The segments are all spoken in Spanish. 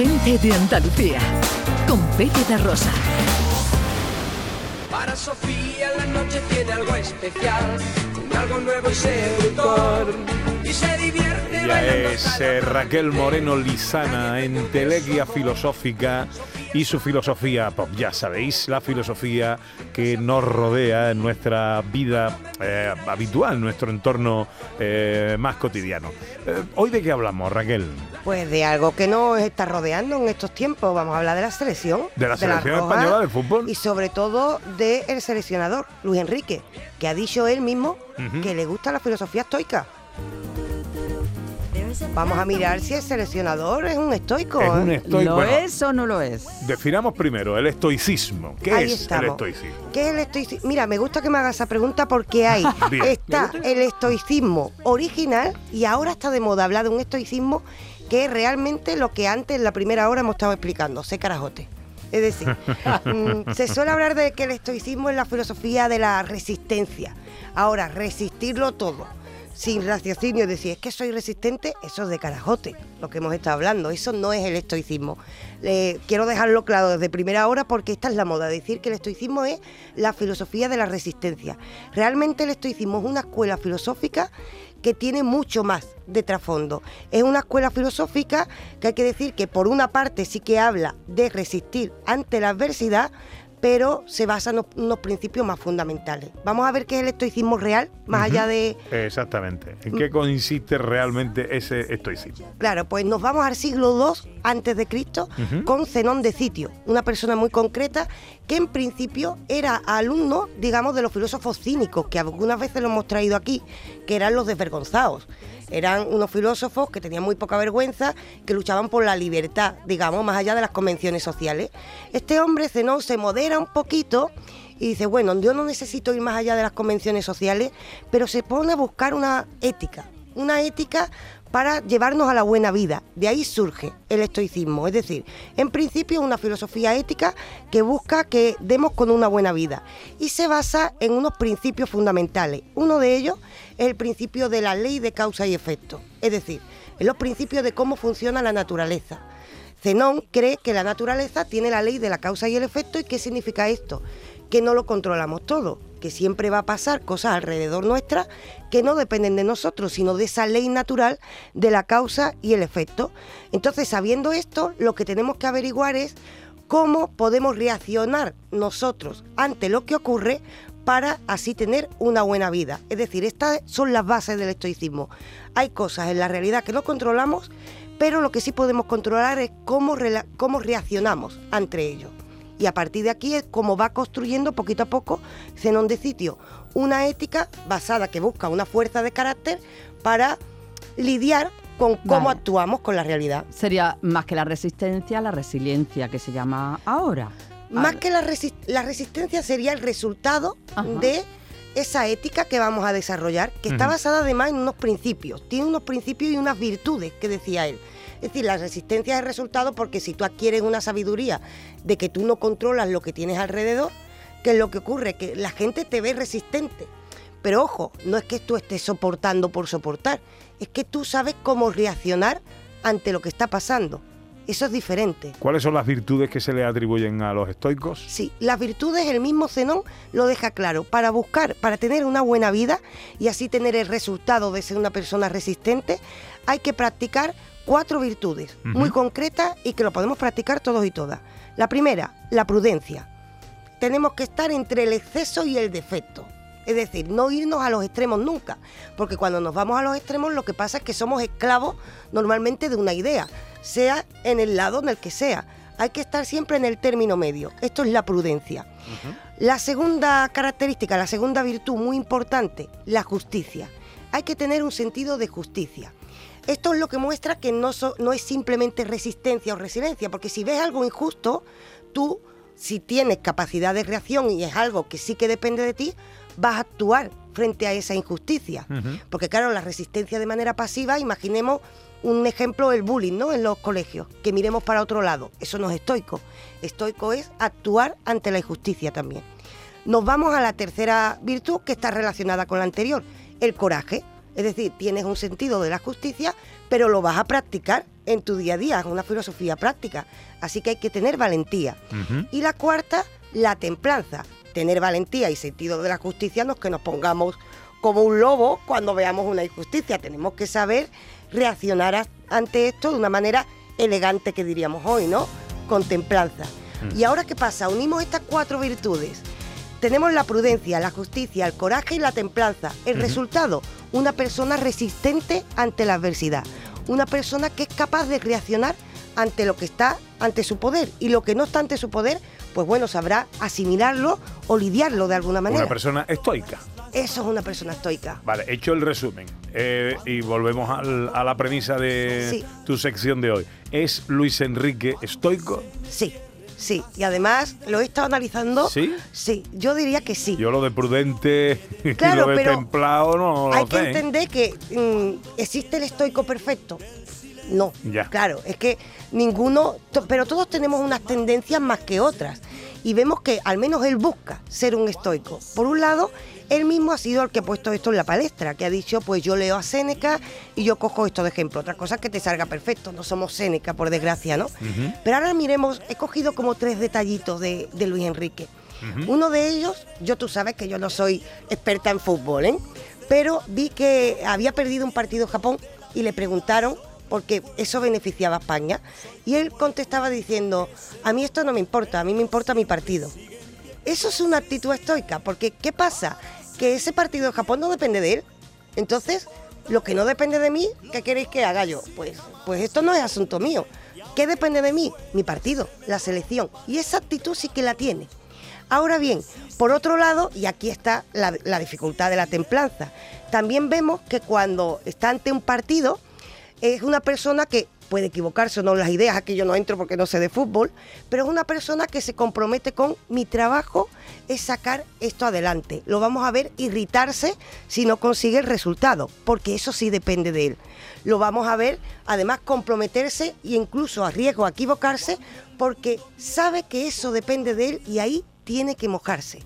Gente de Andalucía, con Pepe de Rosa. Para Sofía la noche tiene algo especial, algo nuevo y seductor. Y se divierte Ya es eh, Raquel Moreno Lizana en Teleguía Filosófica y su filosofía pop. Ya sabéis, la filosofía que nos rodea en nuestra vida eh, habitual, nuestro entorno eh, más cotidiano. Eh, ¿Hoy de qué hablamos, Raquel? Pues de algo que nos está rodeando en estos tiempos. Vamos a hablar de la selección. De la selección Roja, española de fútbol. Y sobre todo del seleccionador, Luis Enrique, que ha dicho él mismo que le gusta la filosofía estoica. Vamos a mirar si el seleccionador es un estoico. Es un ¿eh? estoico. ¿Lo bueno, es o no lo es? Definamos primero el estoicismo. ¿Qué Ahí es estamos. el estoicismo? ¿Qué es el estoicismo? Mira, me gusta que me hagas esa pregunta porque hay Bien. está el estoicismo original y ahora está de moda hablar de un estoicismo que es realmente lo que antes en la primera hora hemos estado explicando, sé carajote. Es decir, mm, se suele hablar de que el estoicismo es la filosofía de la resistencia. Ahora, resistirlo todo, sin raciocinio, decir, es que soy resistente, eso es de carajote, lo que hemos estado hablando, eso no es el estoicismo. Quiero dejarlo claro desde primera hora porque esta es la moda, decir que el estoicismo es la filosofía de la resistencia. Realmente el estoicismo es una escuela filosófica que tiene mucho más de trasfondo. Es una escuela filosófica que hay que decir que por una parte sí que habla de resistir ante la adversidad, pero se basa en unos, principios más fundamentales. Vamos a ver qué es el estoicismo real, más allá de... Exactamente. ¿En qué consiste realmente ese estoicismo? Claro, pues nos vamos al siglo II antes de Cristo con Zenón de Sitio, una persona muy concreta que en principio era alumno, digamos, de los filósofos cínicos que algunas veces lo hemos traído aquí, que eran los desvergonzados. Eran unos filósofos que tenían muy poca vergüenza, que luchaban por la libertad, digamos, más allá de las convenciones sociales. Este hombre, Zenón, se modera un poquito y dice, bueno, yo no necesito ir más allá de las convenciones sociales, pero se pone a buscar una ética, una ética para llevarnos a la buena vida. De ahí surge el estoicismo, es decir, en principio una filosofía ética que busca que demos con una buena vida y se basa en unos principios fundamentales. Uno de ellos es el principio de la ley de causa y efecto, es decir, en los principios de cómo funciona la naturaleza. Zenón cree que la naturaleza tiene la ley de la causa y el efecto y qué significa esto, que no lo controlamos todo, que siempre va a pasar cosas alrededor nuestra que no dependen de nosotros, sino de esa ley natural de la causa y el efecto. Entonces, sabiendo esto, lo que tenemos que averiguar es cómo podemos reaccionar nosotros ante lo que ocurre para así tener una buena vida. Es decir, estas son las bases del estoicismo. Hay cosas en la realidad que no controlamos, pero lo que sí podemos controlar es cómo, cómo reaccionamos ante ello. Y a partir de aquí es como va construyendo poquito a poco Zenón de Sitio, una ética basada que busca una fuerza de carácter para lidiar con cómo Vale. actuamos con la realidad. Sería más que la resistencia, la resiliencia que se llama ahora. Más que la, la resistencia sería el resultado Ajá. de esa ética que vamos a desarrollar, que está basada además en unos principios. Tiene unos principios y unas virtudes, que decía él. Es decir, la resistencia es el resultado porque si tú adquieres una sabiduría de que tú no controlas lo que tienes alrededor, ¿qué es lo que ocurre? Que la gente te ve resistente. Pero ojo, no es que tú estés soportando por soportar, es que tú sabes cómo reaccionar ante lo que está pasando. Eso es diferente. ¿Cuáles son las virtudes que se le atribuyen a los estoicos? Sí, las virtudes el mismo Zenón lo deja claro. Para buscar, para tener una buena vida y así tener el resultado de ser una persona resistente, hay que practicar cuatro virtudes muy concretas y que lo podemos practicar todos y todas. La primera, la prudencia. Tenemos que estar entre el exceso y el defecto. Es decir, no irnos a los extremos nunca, porque cuando nos vamos a los extremos lo que pasa es que somos esclavos normalmente de una idea, sea en el lado en el que sea. Hay que estar siempre en el término medio. Esto es la prudencia. La segunda característica, la segunda virtud muy importante, la justicia. Hay que tener un sentido de justicia. Esto es lo que muestra que no, so- no es simplemente resistencia o resiliencia, porque si ves algo injusto, tú, si tienes capacidad de reacción y es algo que sí que depende de ti, vas a actuar frente a esa injusticia. Porque claro, la resistencia de manera pasiva, imaginemos un ejemplo, el bullying, ¿no? En los colegios, que miremos para otro lado. Eso no es estoico. Estoico es actuar ante la injusticia también. Nos vamos a la tercera virtud que está relacionada con la anterior, el coraje. Es decir, tienes un sentido de la justicia, pero lo vas a practicar en tu día a día, es una filosofía práctica. Así que hay que tener valentía. Y la cuarta, la templanza. Tener valentía y sentido de la justicia no es que nos pongamos como un lobo cuando veamos una injusticia. Tenemos que saber reaccionar a- ante esto de una manera elegante que diríamos hoy, ¿no? Con templanza. ¿Y ahora qué pasa? Unimos estas cuatro virtudes. Tenemos la prudencia, la justicia, el coraje y la templanza. El resultado, una persona resistente ante la adversidad. Una persona que es capaz de reaccionar ante lo que está ante su poder. Y lo que no está ante su poder, pues bueno, sabrá asimilarlo o lidiarlo de alguna manera. Una persona estoica. Eso es una persona estoica. Vale, hecho el resumen eh, y volvemos al- a la premisa de Sí. tu sección de hoy. ¿Es Luis Enrique estoico? Sí, sí. Y además lo he estado analizando. ¿Sí? Sí, yo diría que sí. Yo lo de prudente y Claro, lo de pero templado no Hay lo que sé. ¿eh? entender que mm, existe el estoico perfecto. No, Ya. claro, es que ninguno, pero todos tenemos unas tendencias más que otras. Y vemos que al menos él busca ser un estoico. Por un lado, él mismo ha sido el que ha puesto esto en la palestra, que ha dicho, pues yo leo a Séneca y yo cojo esto de ejemplo. Otra cosa es que te salga perfecto, no somos Séneca, por desgracia, ¿no? Pero ahora miremos, he cogido como tres detallitos de, de Luis Enrique. Uno de ellos, yo tú sabes que yo no soy experta en fútbol, ¿eh? Pero vi que había perdido un partido Japón y le preguntaron porque eso beneficiaba a España. Y él contestaba diciendo, a mí esto no me importa, a mí me importa mi partido. Eso es una actitud estoica, porque ¿qué pasa? Que ese partido de Japón no depende de él. Entonces, lo que no depende de mí, ¿qué queréis que haga yo? Pues, pues esto no es asunto mío. ¿Qué depende de mí? Mi partido, la selección. Y esa actitud sí que la tiene. Ahora bien, por otro lado, y aquí está la, la dificultad de la templanza, también vemos que cuando está ante un partido, es una persona que puede equivocarse o no las ideas, aquí yo no entro porque no sé de fútbol, pero es una persona que se compromete con mi trabajo es sacar esto adelante. Lo vamos a ver irritarse si no consigue el resultado, porque eso sí depende de él. Lo vamos a ver además comprometerse e incluso a riesgo a equivocarse porque sabe que eso depende de él y ahí tiene que mojarse.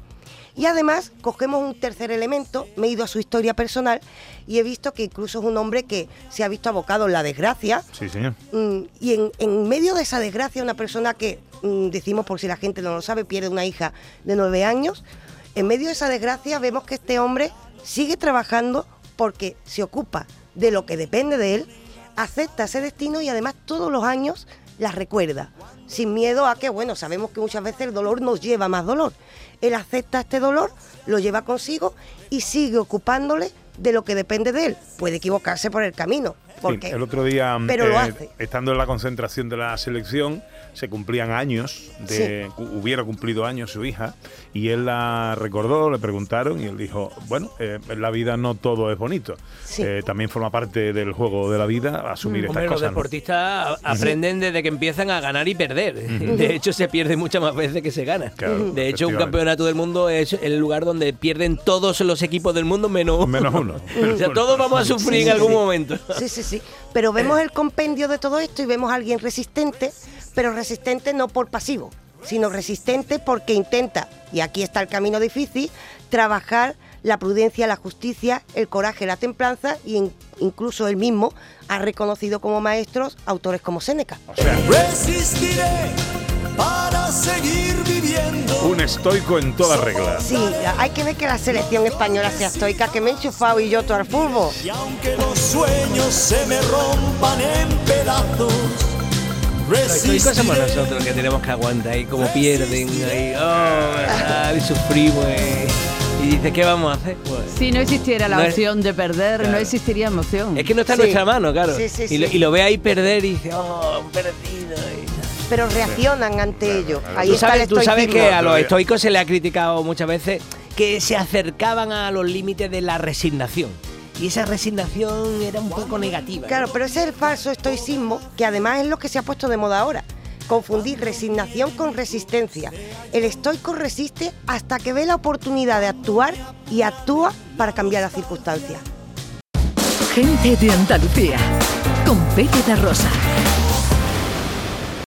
Y además cogemos un tercer elemento, me he ido a su historia personal y he visto que incluso es un hombre que se ha visto abocado en la desgracia. Sí, señor. Mm, y en, en medio de esa desgracia, una persona que, mm, decimos por si la gente no lo sabe, pierde una hija de nueve años, en medio de esa desgracia vemos que este hombre sigue trabajando porque se ocupa de lo que depende de él, acepta ese destino y además todos los años las recuerda, sin miedo a que, bueno, sabemos que muchas veces el dolor nos lleva más dolor. Él acepta este dolor, lo lleva consigo y sigue ocupándole de lo que depende de él. Puede equivocarse por el camino, porque Sí, el otro día, mm, lo hace. estando en la concentración de la selección, se cumplían años, de, cu- hubiera cumplido años su hija, y él la recordó, le preguntaron, y él dijo, bueno, eh, en la vida no todo es bonito. Sí. Eh, también forma parte del juego de la vida asumir estas Hombre, los cosas. ¿no? deportistas aprenden desde que empiezan a ganar y perder. De hecho, se pierde muchas más veces que se gana. Claro, de hecho, un campeonato del mundo es el lugar donde pierden todos los equipos del mundo menos Menos uno. o sea, todos vamos a sufrir Sí, en sí, algún sí. momento. Sí, sí, sí. Pero vemos el compendio de todo esto y vemos a alguien resistente, pero resistente no por pasivo, sino resistente porque intenta, y aquí está el camino difícil, trabajar la prudencia, la justicia, el coraje, la templanza y in- incluso él mismo ha reconocido como maestros autores como Séneca. Para seguir viviendo. un estoico en toda regla. Sí, hay que ver que la selección española sea estoica, que me he enchufado y yo todo al fútbol. Y aunque los sueños se me rompan en pedazos, Los estoicos somos nosotros que tenemos que aguantar y como pierden ahí, oh, ¿verdad? y sufrimos. eh. Y dice, ¿qué vamos a hacer? Pues, Si no existiera la No es- opción de perder, Claro. no existiría emoción. es que no está en Sí. nuestra mano, claro. Sí, sí, y, lo, sí. y lo ve ahí perder y dice, oh, perdido. y. Pero reaccionan ante ello. Ahí Tú está sabes, el tú sabes que a los estoicos se le ha criticado muchas veces que se acercaban a los límites de la resignación. Y esa resignación era un poco negativa. Claro, pero ese es el falso estoicismo, que además es lo que se ha puesto de moda ahora. Confundir resignación con resistencia. El estoico resiste hasta que ve la oportunidad de actuar y actúa para cambiar las circunstancias. Gente de Andalucía. Con Pepe Rosa.